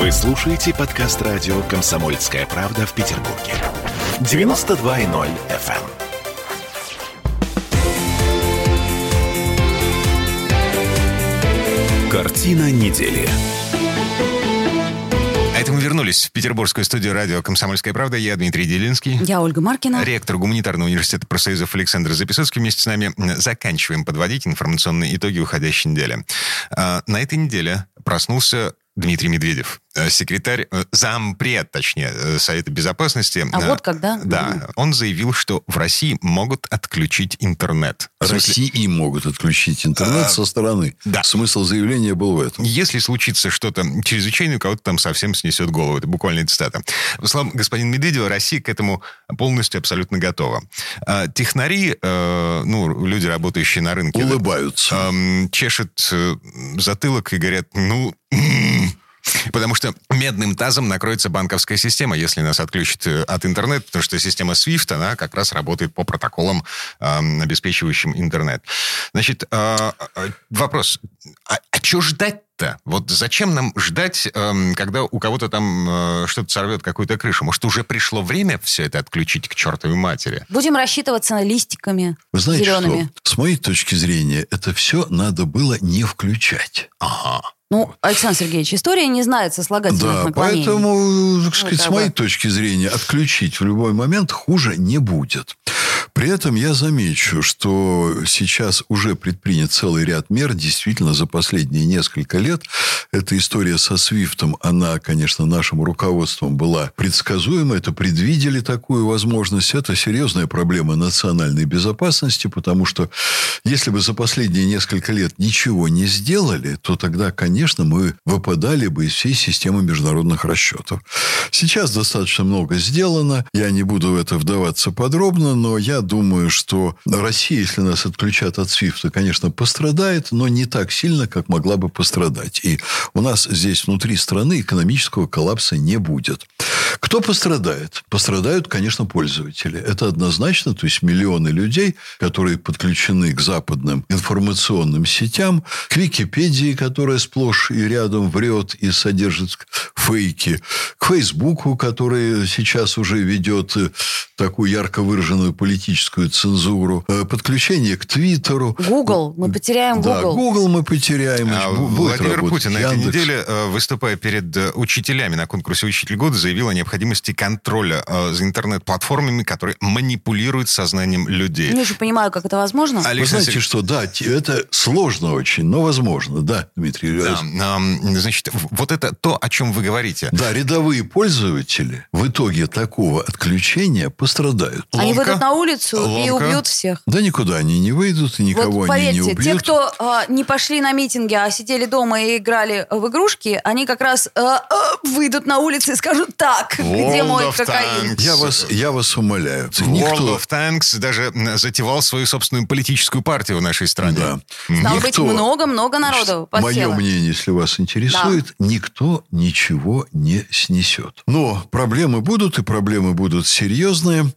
Вы слушаете подкаст радио «Комсомольская правда» в Петербурге. 92.0 FM. Картина недели. А это мы вернулись в петербургскую студию радио «Комсомольская правда». Я Дмитрий Делинский. Я Ольга Маркина. Ректор Гуманитарного университета профсоюзов Александр Записоцкий вместе с нами заканчиваем подводить информационные итоги уходящей недели. А, на этой неделе проснулся Дмитрий Медведев, секретарь, э, зампред, точнее, э, Совета Безопасности. А вот когда? Да, он заявил, что в России могут отключить интернет. В России могут отключить интернет а, со стороны. Да. Смысл заявления был в этом. Если случится что-то чрезвычайное, у кого-то там совсем снесет голову. Это буквально цитата. Словам господина Медведева, Россия к этому полностью абсолютно готова. Технари, ну, люди, работающие на рынке... Улыбаются. чешут затылок и говорят, ну, Потому что медным тазом накроется банковская система, если нас отключат э, от интернета, потому что система SWIFT, она как раз работает по протоколам, обеспечивающим интернет. Значит, э, вопрос, а, а что ждать-то? Вот зачем нам ждать, когда у кого-то там э, что-то сорвет какую-то крышу? Может, уже пришло время все это отключить к чертовой матери? Будем рассчитываться на листиками Вы знаете зелеными. что? С моей точки зрения, это все надо было не включать. Ага. Ну, Александр Сергеевич, история не знает сослагательных да, наклонений. поэтому, так сказать, ну, с моей точки зрения, отключить в любой момент хуже не будет. При этом я замечу, что сейчас уже предпринят целый ряд мер. Действительно, за последние несколько лет эта история со Свифтом, она, конечно, нашим руководством была предсказуема. Это предвидели такую возможность. Это серьезная проблема национальной безопасности, потому что если бы за последние несколько лет ничего не сделали, то тогда, конечно, мы выпадали бы из всей системы международных расчетов. Сейчас достаточно много сделано. Я не буду в это вдаваться подробно, но я думаю, что Россия, если нас отключат от Свифта, конечно, пострадает, но не так сильно, как могла бы пострадать. И у нас здесь внутри страны экономического коллапса не будет. Кто пострадает? Пострадают, конечно, пользователи. Это однозначно. То есть миллионы людей, которые подключены к западным информационным сетям, к Википедии, которая сплошь и рядом врет и содержит фейки, к Фейсбуку, который сейчас уже ведет такую ярко выраженную политическую цензуру, э, подключение к Твиттеру. Google, мы потеряем Google. Да, Google мы потеряем. А Владимир Путин на этой неделе, э, выступая перед э, учителями на конкурсе «Учитель года», заявил о необходимости контроля за интернет-платформами, которые манипулируют сознанием людей. Не очень понимаю, как это возможно. Вы знаете что, да, это сложно очень, но возможно, да, Дмитрий. Да, значит, вот это то, о чем вы говорите. Да, рядовые пользователи в итоге такого отключения пострадают. Они Ломка. выйдут на улицу Ломка. и убьют всех. Да никуда они не выйдут, и никого вот, поверьте, они не убьют. те, кто э, не пошли на митинги, а сидели дома и играли в игрушки, они как раз э, э, выйдут на улицу и скажут, так, World где мой кокаин? Я вас, я вас умоляю. World Никто... of Tanks даже затевал свою собственную политическую партию в нашей стране. Да. Стало Никто... быть, много-много народу Мое мнение, если вас интересует, да. никто ничего не снесет. Но проблемы будут, и проблемы будут серьезные.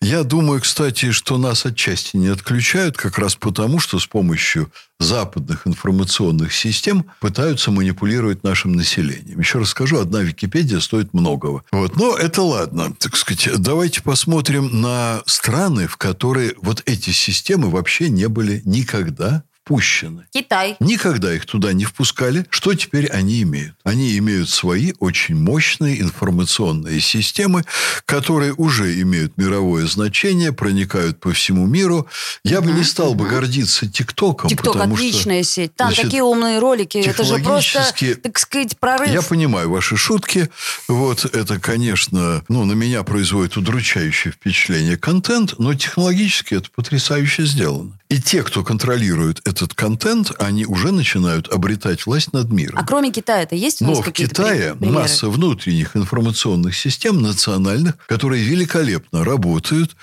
Я думаю, кстати, что нас отчасти не отключают как раз потому, что с помощью западных информационных систем пытаются манипулировать нашим населением. Еще раз скажу, одна Википедия стоит многого. Вот. Но это ладно. Так сказать, давайте посмотрим на страны, в которые вот эти системы вообще не были никогда впущены. Китай. Никогда их туда не впускали. Что теперь они имеют? Они имеют свои очень мощные информационные системы, которые уже имеют мировое значение, проникают по всему миру. Я угу, бы не стал бы гордиться ТикТоком. ТикТок отличная что, сеть. Там значит, такие умные ролики. Это же просто, так сказать, прорыв. Я понимаю ваши шутки. Вот это, конечно, ну, на меня производит удручающее впечатление контент, но технологически это потрясающе сделано. И те, кто контролирует этот контент, они уже начинают обретать власть над миром. А кроме Китая это есть у нас Но в Китае примеры? масса внутренних информационных систем национальных, которые великолепно работают.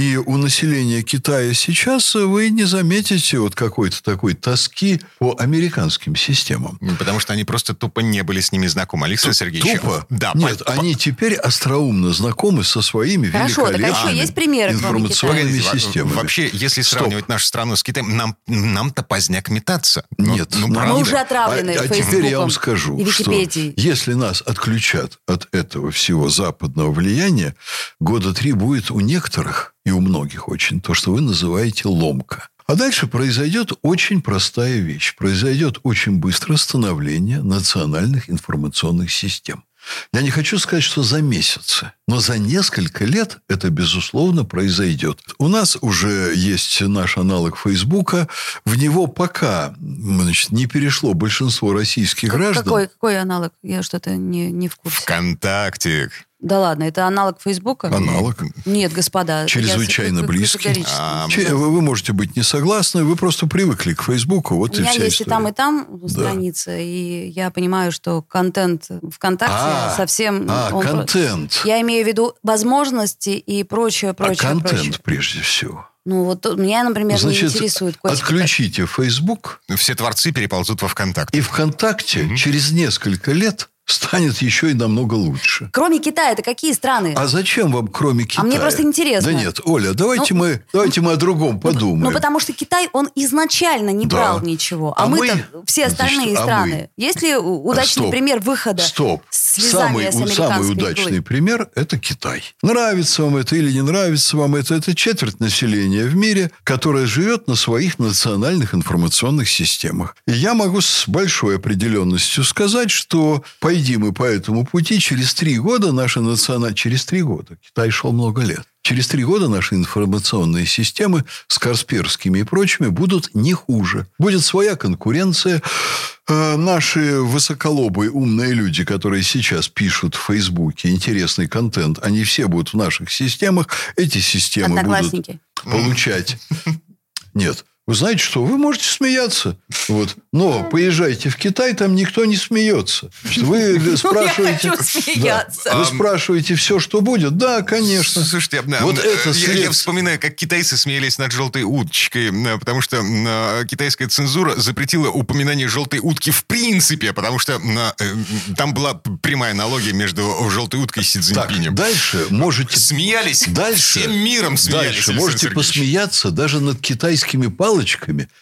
И у населения Китая сейчас вы не заметите вот какой-то такой тоски по американским системам. Потому что они просто тупо не были с ними знакомы. Александр Сергеевич. Тупо? Да. Нет, по- они теперь остроумно знакомы со своими Хорошо, так а еще великолепными есть примеры, информационными во- системами. Вообще, если Стоп. сравнивать нашу страну с Китаем, нам, нам-то поздняк метаться. Ну, Нет, ну, правда. Мы уже отравлены а, а теперь я вам скажу, что если нас отключат от этого всего западного влияния, года три будет у некоторых и у многих очень то, что вы называете ломка. А дальше произойдет очень простая вещь. Произойдет очень быстро становление национальных информационных систем. Я не хочу сказать, что за месяцы, но за несколько лет это, безусловно, произойдет. У нас уже есть наш аналог Фейсбука. В него пока значит, не перешло большинство российских граждан. Какой, какой аналог? Я что-то не, не в курсе. Вконтакте. Да ладно, это аналог Фейсбука? Аналог. Нет, господа. Чрезвычайно близкий. А, Че-. Вы вы можете быть не согласны, вы просто привыкли к Фейсбуку, вот У и меня вся есть и история. там, и там страница, и я понимаю, что контент ВКонтакте А, совсем... а, он про- контент. Я имею в виду возможности и прочее, А прочее, контент прочее. прежде всего. Ну вот меня, например, Значит, не интересует котики. отключите Фейсбук, Все творцы переползут во ВКонтакте. и ВКонтакте через несколько лет станет еще и намного лучше. Кроме Китая, это какие страны? А зачем вам, кроме Китая? мне просто интересно. Да нет, Оля, давайте, Ну, мы, давайте мы о другом подумаем. Ну, потому что Китай, он изначально не Да. брал ничего. А, А мы-то, мы- все остальные Значит, а страны. мы? Есть ли у- удачный Стоп. пример выхода Стоп. слезами Самый, самый удачный пример – это Китай. Нравится вам это или не нравится вам это, это четверть населения в мире, которая живет на своих национальных информационных системах. И я могу с большой определенностью сказать, что пойди мы по этому пути, через три года наша национальная... Через три года. Китай шел много лет. Через три года наши информационные системы с Касперскими и прочими будут не хуже. Будет своя конкуренция. Э, Наши высоколобые умные люди, которые сейчас пишут в Фейсбуке интересный контент, они все будут в наших системах. Эти системы будут получать. Нет. Вы знаете что? Вы можете смеяться. Вот. Но поезжайте в Китай, там никто не смеется. Вы спрашиваете... хочу смеяться. Да. Вы спрашиваете все, что будет? Да, конечно. Слушайте, а, Вот а, это я, я вспоминаю, как китайцы смеялись над желтой уточкой, потому что а, китайская цензура запретила упоминание желтой утки в принципе, потому что а, э, там была прямая аналогия между желтой уткой и Си Так, Цзиньпинем. дальше можете... Смеялись Дальше, всем миром смеялись. дальше можете посмеяться даже над китайскими палочками,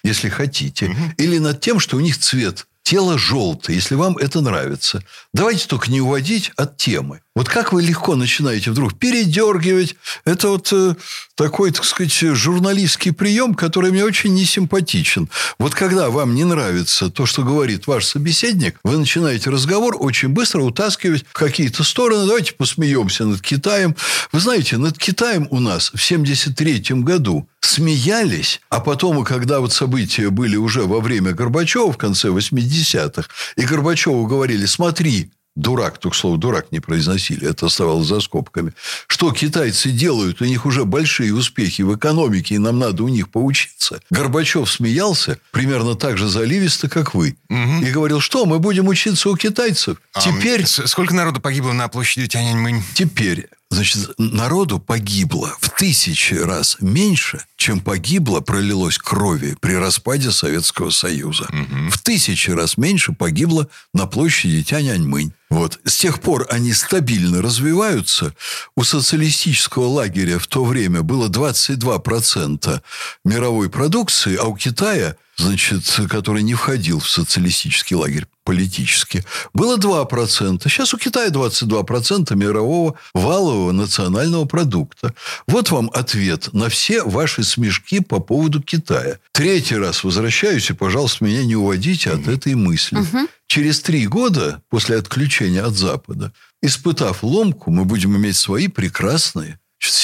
если хотите, или над тем, что у них цвет тела желтый, если вам это нравится. Давайте только не уводить от темы. Вот как вы легко начинаете вдруг передергивать. Это вот э, такой, так сказать, журналистский прием, который мне очень не симпатичен. Вот когда вам не нравится то, что говорит ваш собеседник, вы начинаете разговор очень быстро утаскивать в какие-то стороны. Давайте посмеемся над Китаем. Вы знаете, над Китаем у нас в 73 году смеялись, а потом, когда вот события были уже во время Горбачева в конце 80-х, и Горбачеву говорили, смотри, дурак, только слово дурак не произносили, это оставалось за скобками, что китайцы делают, у них уже большие успехи в экономике, и нам надо у них поучиться. Горбачев смеялся примерно так же заливисто, как вы, и говорил, что мы будем учиться у китайцев. А, Теперь Сколько народу погибло на площади Тяньаньмэнь? Теперь, значит, народу погибло в тысячи раз меньше, чем погибло, пролилось крови при распаде Советского Союза. В тысячи раз меньше погибло на площади Тяньаньмынь. Вот. С тех пор они стабильно развиваются. У социалистического лагеря в то время было 22% мировой продукции, а у Китая, значит, который не входил в социалистический лагерь политически, было 2%. Сейчас у Китая 22% мирового валового национального продукта. Вот вам ответ на все ваши смешки по поводу Китая. Третий раз возвращаюсь, и, пожалуйста, меня не уводите от этой мысли. Через три года после отключения от Запада, испытав ломку, мы будем иметь свои прекрасные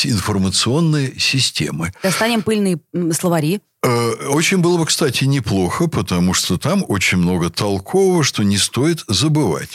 информационные системы. Достанем пыльные словари. Э, Очень было бы, кстати, неплохо, потому что там очень много толкового, что не стоит забывать.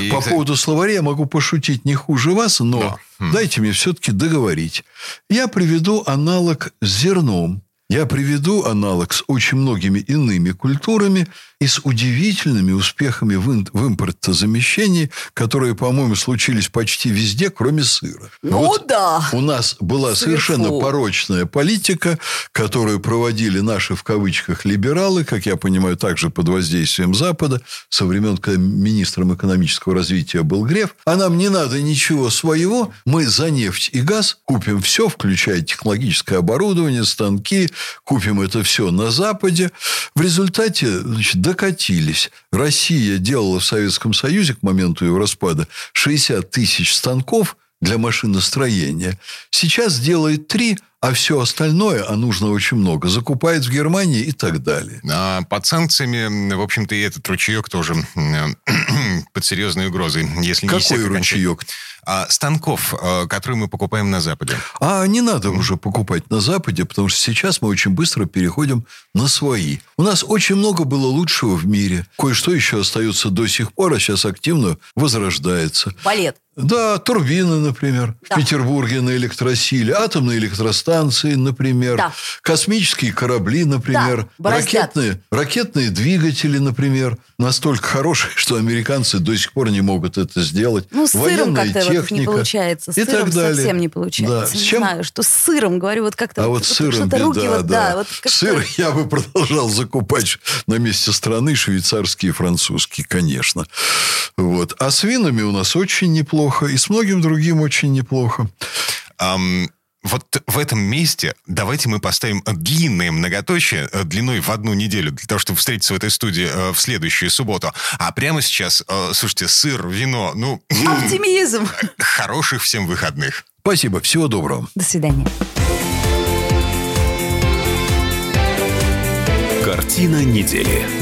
И, По поводу словаря я могу пошутить не хуже вас, но Да. Хм. дайте мне все-таки договорить. Я приведу аналог с зерном. Я приведу аналог с очень многими иными культурами и с удивительными успехами в, в импортозамещении, которые, по-моему, случились почти везде, кроме сыра. Ну да. У нас была Сыр, совершенно фу. порочная политика, которую проводили наши, в кавычках, либералы, как я понимаю, также под воздействием Запада, со времен, когда министром экономического развития был Греф. А нам не надо ничего своего. Мы за нефть и газ купим все, включая технологическое оборудование, станки, купим это все на Западе. В результате значит, докатились. Россия делала в Советском Союзе к моменту его распада 60 тысяч станков для машиностроения. Сейчас делает три, а все остальное, а нужно очень много, закупает в Германии и так далее. А под санкциями, в общем-то, и этот ручеек тоже под серьезной угрозой. Если не Какой окончательно. ручеек? А, станков, э, которые мы покупаем на Западе. А не надо уже покупать на Западе, потому что сейчас мы очень быстро переходим на свои. У нас очень много было лучшего в мире. Кое-что еще остается до сих пор, а сейчас активно возрождается. Балет. Да, турбины, например, Да. в Петербурге на электросиле, атомные электростанции, например, Да. космические корабли, например, Да, бороздят. ракетные, ракетные двигатели, например, настолько хорошие, что американцы до сих пор не могут это сделать. Ну, с сыром как-то вот не техника получается. С и сыром так далее. совсем не получается. Да. С Не чем? знаю, что с сыром, говорю, вот как-то... А вот с сыром что-то руки беда, вот, да. вот Сыр я бы продолжал закупать на месте страны швейцарский и французский, конечно. Вот. А с винами у нас очень неплохо, и с многим другим очень неплохо. Ам, вот в этом месте давайте мы поставим длинное многоточие э, длиной в одну неделю для того, чтобы встретиться в этой студии э, в следующую субботу. А прямо сейчас, э, слушайте, сыр, вино, ну, Оптимизм. хороших всем выходных. Спасибо, всего доброго. До свидания. Картина недели.